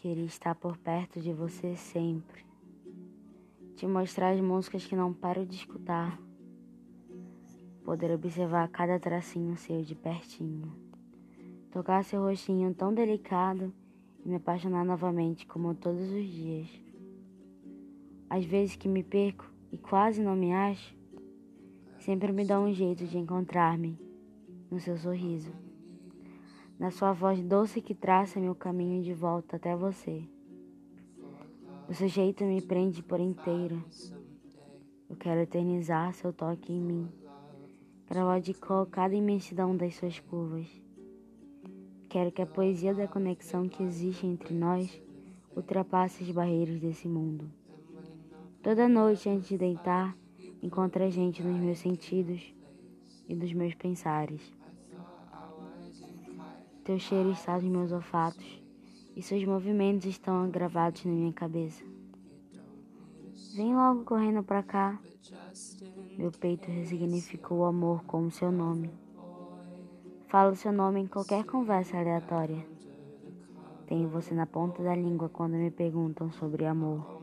Queria estar por perto de você sempre. Te mostrar as músicas que não paro de escutar. Poder observar cada tracinho seu de pertinho. Tocar seu rostinho tão delicado e me apaixonar novamente como todos os dias. Às vezes que me perco e quase não me acho, sempre me dá um jeito de encontrar-me no seu sorriso na sua voz doce que traça meu caminho de volta até você. O seu jeito me prende por inteira. Eu quero eternizar seu toque em mim, gravar de cor cada imensidão das suas curvas. Quero que a poesia da conexão que existe entre nós ultrapasse as barreiras desse mundo. Toda noite antes de deitar, encontre a gente nos meus sentidos e dos meus pensares. Teu cheiro está nos meus olfatos e seus movimentos estão gravados na minha cabeça. Vem logo correndo para cá. Meu peito ressignificou o amor como seu nome. Falo seu nome em qualquer conversa aleatória. Tenho você na ponta da língua quando me perguntam sobre amor.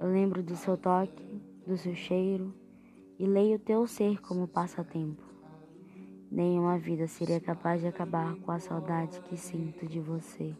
Eu lembro do seu toque, do seu cheiro e leio teu ser como passatempo. Nenhuma vida seria capaz de acabar com a saudade que sinto de você.